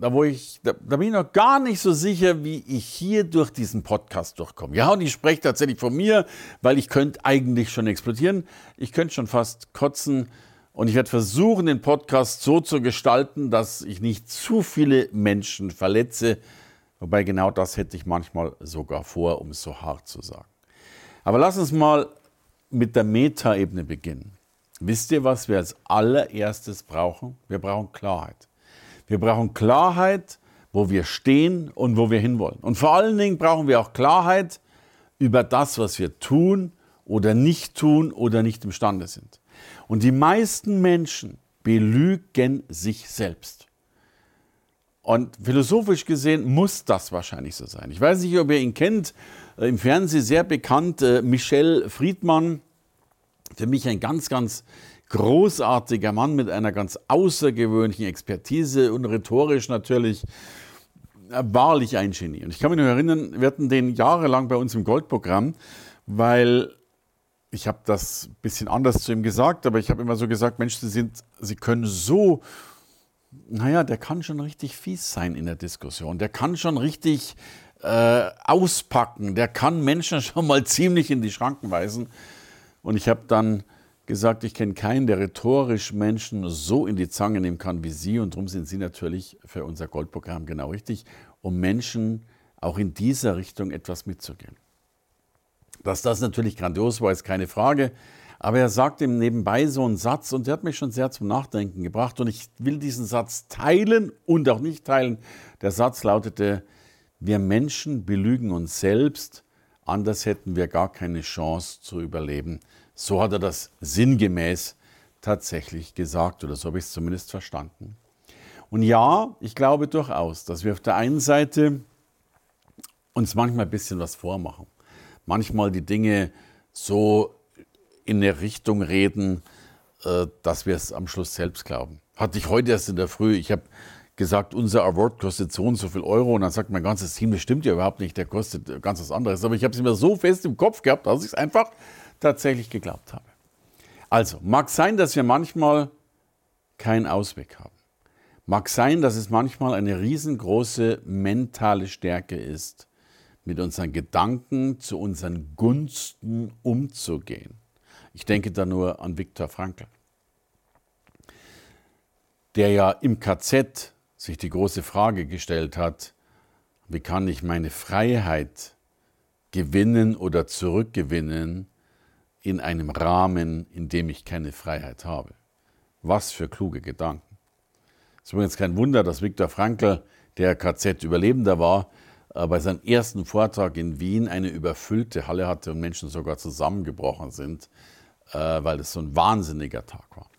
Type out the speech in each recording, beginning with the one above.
da, wo ich, da, da, bin ich noch gar nicht so sicher, wie ich hier durch diesen Podcast durchkomme. Ja, und ich spreche tatsächlich von mir, weil ich könnte eigentlich schon explodieren. Ich könnte schon fast kotzen. Und ich werde versuchen, den Podcast so zu gestalten, dass ich nicht zu viele Menschen verletze. Wobei genau das hätte ich manchmal sogar vor, um es so hart zu sagen. Aber lass uns mal mit der Metaebene beginnen. Wisst ihr, was wir als allererstes brauchen? Wir brauchen Klarheit. Wir brauchen Klarheit, wo wir stehen und wo wir hinwollen. Und vor allen Dingen brauchen wir auch Klarheit über das, was wir tun oder nicht tun oder nicht imstande sind. Und die meisten Menschen belügen sich selbst. Und philosophisch gesehen muss das wahrscheinlich so sein. Ich weiß nicht, ob ihr ihn kennt, äh, im Fernsehen sehr bekannt, äh, Michel Friedmann. Für mich ein ganz, ganz großartiger Mann mit einer ganz außergewöhnlichen Expertise und rhetorisch natürlich äh, wahrlich ein Genie. Und ich kann mich noch erinnern, wir hatten den jahrelang bei uns im Goldprogramm, weil ich habe das ein bisschen anders zu ihm gesagt, aber ich habe immer so gesagt, Mensch, Sie, sind, Sie können so, naja, der kann schon richtig fies sein in der Diskussion, der kann schon richtig äh, auspacken, der kann Menschen schon mal ziemlich in die Schranken weisen. Und ich habe dann gesagt, ich kenne keinen, der rhetorisch Menschen so in die Zange nehmen kann wie Sie. Und darum sind Sie natürlich für unser Goldprogramm genau richtig, um Menschen auch in dieser Richtung etwas mitzugehen. Dass das natürlich grandios war, ist keine Frage. Aber er sagt ihm nebenbei so einen Satz und der hat mich schon sehr zum Nachdenken gebracht. Und ich will diesen Satz teilen und auch nicht teilen. Der Satz lautete, wir Menschen belügen uns selbst, anders hätten wir gar keine Chance zu überleben. So hat er das sinngemäß tatsächlich gesagt oder so habe ich es zumindest verstanden. Und ja, ich glaube durchaus, dass wir auf der einen Seite uns manchmal ein bisschen was vormachen. Manchmal die Dinge so in eine Richtung reden, äh, dass wir es am Schluss selbst glauben. Hatte ich heute erst in der Früh, ich habe gesagt, unser Award kostet so und so viel Euro und dann sagt mein ganzes Team, das stimmt ja überhaupt nicht, der kostet ganz was anderes. Aber ich habe es immer so fest im Kopf gehabt, dass ich es einfach tatsächlich geglaubt habe. Also, mag sein, dass wir manchmal keinen Ausweg haben. Mag sein, dass es manchmal eine riesengroße mentale Stärke ist, mit unseren Gedanken zu unseren Gunsten umzugehen. Ich denke da nur an Viktor Frankl, der ja im KZ sich die große Frage gestellt hat, wie kann ich meine Freiheit gewinnen oder zurückgewinnen, in einem Rahmen, in dem ich keine Freiheit habe. Was für kluge Gedanken. Es ist übrigens kein Wunder, dass Viktor Frankl, der KZ-Überlebender war, äh, bei seinem ersten Vortrag in Wien eine überfüllte Halle hatte und Menschen sogar zusammengebrochen sind, äh, weil es so ein wahnsinniger Tag war.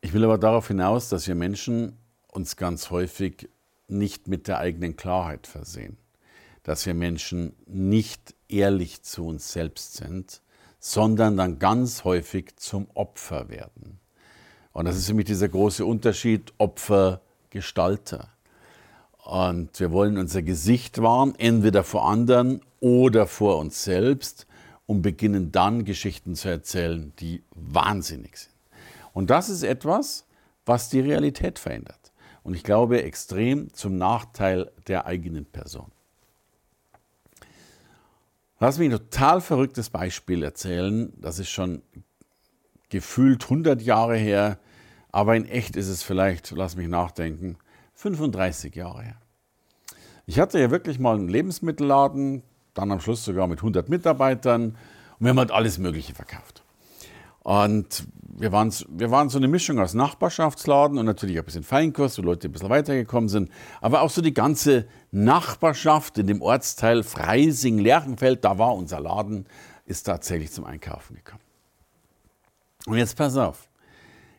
Ich will aber darauf hinaus, dass wir Menschen uns ganz häufig nicht mit der eigenen Klarheit versehen, dass wir Menschen nicht ehrlich zu uns selbst sind, sondern dann ganz häufig zum Opfer werden. Und das ist für mich dieser große Unterschied Opfer-Gestalter. Und wir wollen unser Gesicht wahren, entweder vor anderen oder vor uns selbst und beginnen dann Geschichten zu erzählen, die wahnsinnig sind. Und das ist etwas, was die Realität verändert. Und ich glaube extrem zum Nachteil der eigenen Person. Lass mich ein total verrücktes Beispiel erzählen. Das ist schon gefühlt 100 Jahre her, aber in echt ist es vielleicht, lass mich nachdenken, 35 Jahre her. Ich hatte ja wirklich mal einen Lebensmittelladen, dann am Schluss sogar mit 100 Mitarbeitern und wir haben halt alles Mögliche verkauft. Und wir waren, wir waren so eine Mischung aus Nachbarschaftsladen und natürlich ein bisschen Feinkurs, wo Leute ein bisschen weitergekommen sind, aber auch so die ganze Nachbarschaft in dem Ortsteil Freising-Lerchenfeld, da war unser Laden, ist tatsächlich zum Einkaufen gekommen. Und jetzt pass auf,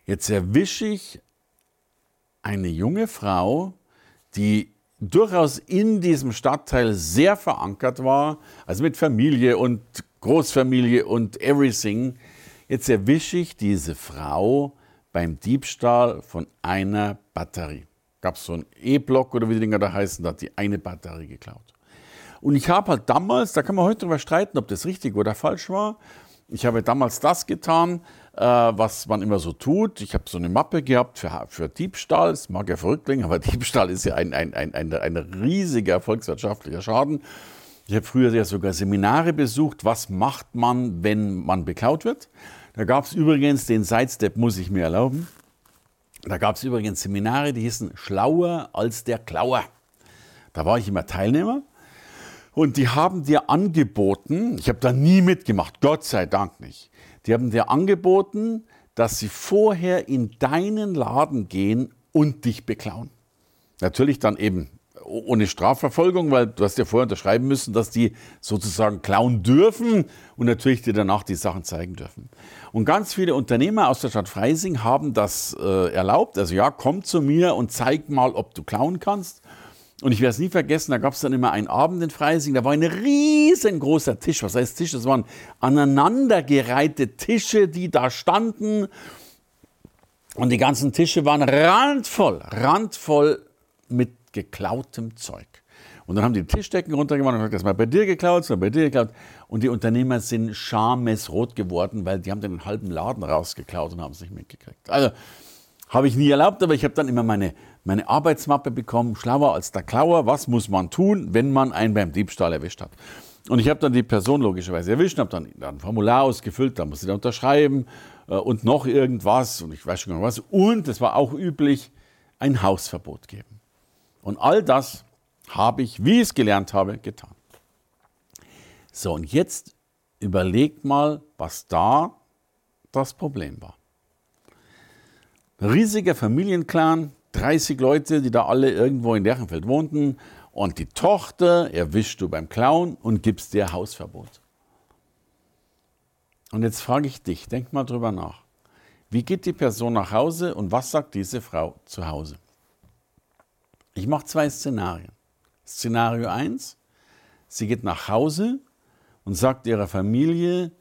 jetzt erwische ich eine junge Frau, die durchaus in diesem Stadtteil sehr verankert war, also mit Familie und Großfamilie und everything, Jetzt erwische ich diese Frau beim Diebstahl von einer Batterie. Gab es so einen E-Block oder wie die Dinger da heißen, da hat die eine Batterie geklaut. Und ich habe halt damals, da kann man heute darüber streiten, ob das richtig oder falsch war, ich habe damals das getan, äh, was man immer so tut. Ich habe so eine Mappe gehabt für, für Diebstahl. Das mag ja verrückt klingen, aber Diebstahl ist ja ein, ein, ein, ein, ein riesiger volkswirtschaftlicher Schaden. Ich habe früher ja sogar Seminare besucht. Was macht man, wenn man beklaut wird? Da gab es übrigens den Sidestep, muss ich mir erlauben. Da gab es übrigens Seminare, die hießen Schlauer als der Klauer. Da war ich immer Teilnehmer. Und die haben dir angeboten, ich habe da nie mitgemacht, Gott sei Dank nicht, die haben dir angeboten, dass sie vorher in deinen Laden gehen und dich beklauen. Natürlich dann eben ohne Strafverfolgung, weil du hast ja vorher unterschreiben müssen, dass die sozusagen klauen dürfen und natürlich dir danach die Sachen zeigen dürfen. Und ganz viele Unternehmer aus der Stadt Freising haben das äh, erlaubt. Also ja, komm zu mir und zeig mal, ob du klauen kannst. Und ich werde es nie vergessen, da gab es dann immer einen Abend in Freising, da war ein riesengroßer Tisch. Was heißt Tisch? Das waren aneinandergereihte Tische, die da standen. Und die ganzen Tische waren randvoll, randvoll mit geklautem Zeug. Und dann haben die Tischdecken runtergemacht und gesagt, das mal bei dir geklaut, das mal bei dir geklaut. Und die Unternehmer sind schamesrot geworden, weil die haben den halben Laden rausgeklaut und haben es nicht mitgekriegt. Also habe ich nie erlaubt, aber ich habe dann immer meine, meine Arbeitsmappe bekommen, schlauer als der Klauer, was muss man tun, wenn man einen beim Diebstahl erwischt hat. Und ich habe dann die Person logischerweise erwischt, habe dann ein Formular ausgefüllt, da musste ich da unterschreiben äh, und noch irgendwas und ich weiß schon gar nicht was. Und es war auch üblich, ein Hausverbot geben. Und all das habe ich, wie ich es gelernt habe, getan. So, und jetzt überlegt mal, was da das Problem war riesiger Familienclan, 30 Leute, die da alle irgendwo in Lerchenfeld wohnten. Und die Tochter erwischst du beim Klauen und gibst dir Hausverbot. Und jetzt frage ich dich, denk mal drüber nach. Wie geht die Person nach Hause und was sagt diese Frau zu Hause? Ich mache zwei Szenarien. Szenario 1, sie geht nach Hause und sagt ihrer Familie,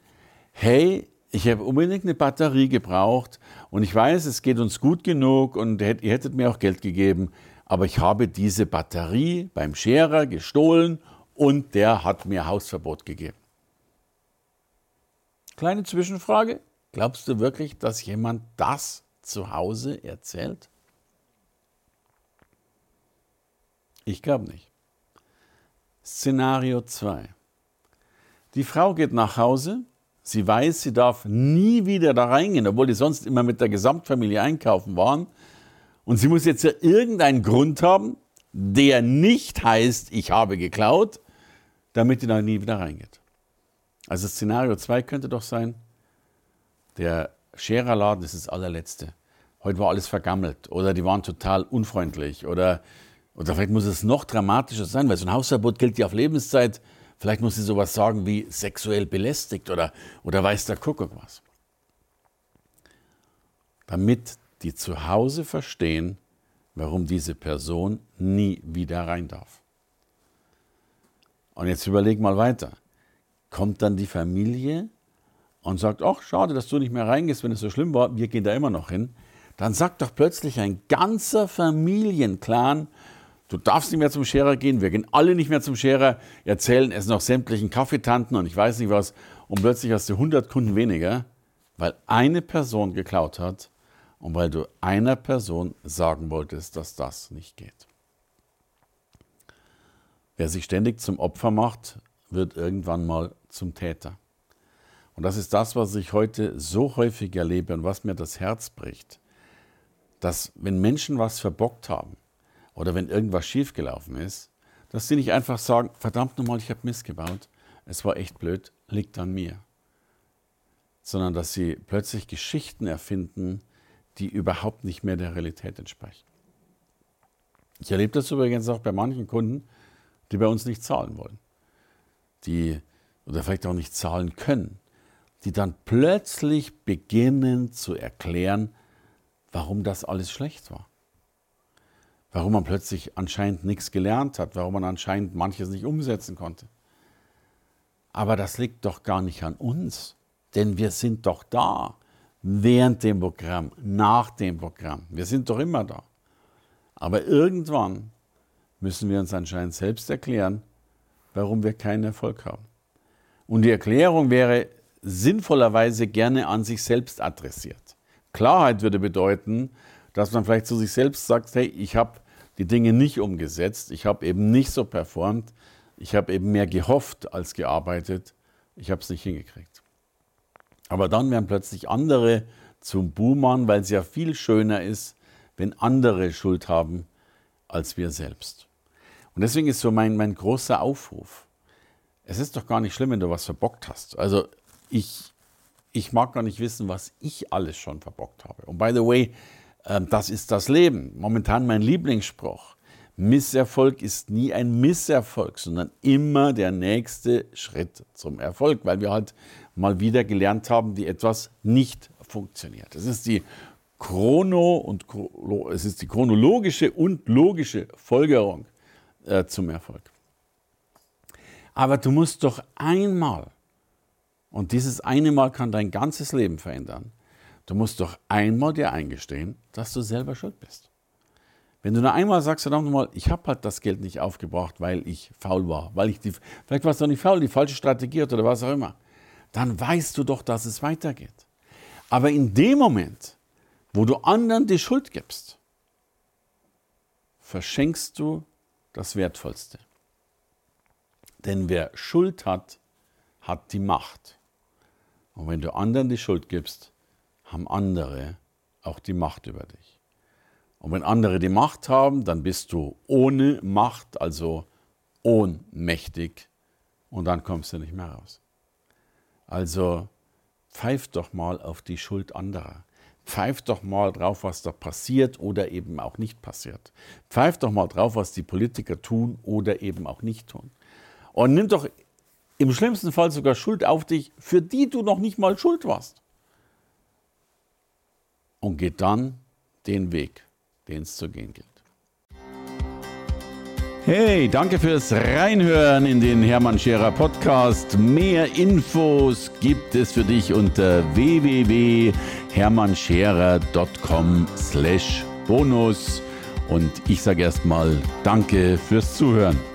hey, ich habe unbedingt eine Batterie gebraucht und ich weiß, es geht uns gut genug und ihr hättet mir auch Geld gegeben, aber ich habe diese Batterie beim Scherer gestohlen und der hat mir Hausverbot gegeben. Kleine Zwischenfrage. Glaubst du wirklich, dass jemand das zu Hause erzählt? Ich glaube nicht. Szenario 2. Die Frau geht nach Hause Sie weiß, sie darf nie wieder da reingehen, obwohl die sonst immer mit der Gesamtfamilie einkaufen waren. Und sie muss jetzt ja irgendeinen Grund haben, der nicht heißt, ich habe geklaut, damit die da nie wieder reingeht. Also Szenario 2 könnte doch sein, der Schererladen ist das allerletzte. Heute war alles vergammelt oder die waren total unfreundlich oder, oder vielleicht muss es noch dramatischer sein, weil so ein Hausverbot gilt ja auf Lebenszeit. Vielleicht muss sie sowas sagen wie sexuell belästigt oder, oder weiß der Kuckuck was. Damit die zu Hause verstehen, warum diese Person nie wieder rein darf. Und jetzt überleg mal weiter. Kommt dann die Familie und sagt, ach, schade, dass du nicht mehr reingehst, wenn es so schlimm war, wir gehen da immer noch hin. Dann sagt doch plötzlich ein ganzer Familienclan, Du darfst nicht mehr zum Scherer gehen, wir gehen alle nicht mehr zum Scherer, erzählen es noch sämtlichen Kaffeetanten und ich weiß nicht was. Und plötzlich hast du 100 Kunden weniger, weil eine Person geklaut hat und weil du einer Person sagen wolltest, dass das nicht geht. Wer sich ständig zum Opfer macht, wird irgendwann mal zum Täter. Und das ist das, was ich heute so häufig erlebe und was mir das Herz bricht, dass wenn Menschen was verbockt haben, oder wenn irgendwas schiefgelaufen ist, dass sie nicht einfach sagen, verdammt nochmal, ich habe Mist gebaut, es war echt blöd, liegt an mir. Sondern dass sie plötzlich Geschichten erfinden, die überhaupt nicht mehr der Realität entsprechen. Ich erlebe das übrigens auch bei manchen Kunden, die bei uns nicht zahlen wollen. Die oder vielleicht auch nicht zahlen können, die dann plötzlich beginnen zu erklären, warum das alles schlecht war warum man plötzlich anscheinend nichts gelernt hat, warum man anscheinend manches nicht umsetzen konnte. Aber das liegt doch gar nicht an uns, Denn wir sind doch da. Während dem Programm, nach dem Programm. Wir sind doch immer da. Aber irgendwann müssen wir uns anscheinend selbst erklären, warum wir keinen Erfolg haben. Und die Erklärung wäre sinnvollerweise gerne an sich selbst adressiert. Klarheit würde bedeuten, dass man vielleicht zu sich selbst sagt, hey, ich habe die Dinge nicht umgesetzt, ich habe eben nicht so performt, ich habe eben mehr gehofft als gearbeitet, ich habe es nicht hingekriegt. Aber dann werden plötzlich andere zum Buhmann, weil es ja viel schöner ist, wenn andere Schuld haben als wir selbst. Und deswegen ist so mein, mein großer Aufruf. Es ist doch gar nicht schlimm, wenn du was verbockt hast. Also ich, ich mag gar nicht wissen, was ich alles schon verbockt habe. Und by the way, das ist das Leben. Momentan mein Lieblingsspruch. Misserfolg ist nie ein Misserfolg, sondern immer der nächste Schritt zum Erfolg, weil wir halt mal wieder gelernt haben, wie etwas nicht funktioniert. Das ist die Chrono und es ist die chronologische und logische Folgerung äh, zum Erfolg. Aber du musst doch einmal, und dieses eine Mal kann dein ganzes Leben verändern, du musst doch einmal dir eingestehen, dass du selber schuld bist. Wenn du nur einmal sagst, verdammt mal, ich habe halt das Geld nicht aufgebracht, weil ich faul war, weil ich die, vielleicht war es doch nicht faul, die falsche Strategie hat oder was auch immer, dann weißt du doch, dass es weitergeht. Aber in dem Moment, wo du anderen die Schuld gibst, verschenkst du das Wertvollste. Denn wer Schuld hat, hat die Macht. Und wenn du anderen die Schuld gibst, haben andere auch die Macht über dich. Und wenn andere die Macht haben, dann bist du ohne Macht, also ohnmächtig, und dann kommst du nicht mehr raus. Also pfeif doch mal auf die Schuld anderer. Pfeif doch mal drauf, was da passiert oder eben auch nicht passiert. Pfeif doch mal drauf, was die Politiker tun oder eben auch nicht tun. Und nimm doch im schlimmsten Fall sogar Schuld auf dich, für die du noch nicht mal schuld warst. Und geh dann den Weg den es zu gehen gilt. Hey, danke fürs Reinhören in den Hermann Scherer Podcast. Mehr Infos gibt es für dich unter www.hermannscherer.com slash bonus. Und ich sage erstmal Danke fürs Zuhören.